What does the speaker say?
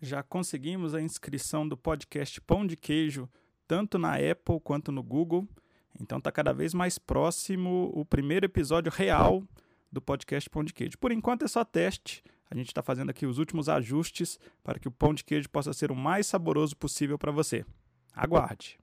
Já conseguimos a inscrição do podcast Pão de Queijo, tanto na Apple quanto no Google. Então está cada vez mais próximo o primeiro episódio real do podcast Pão de Queijo. Por enquanto é só teste. A gente está fazendo aqui os últimos ajustes para que o pão de queijo possa ser o mais saboroso possível para você. Aguarde!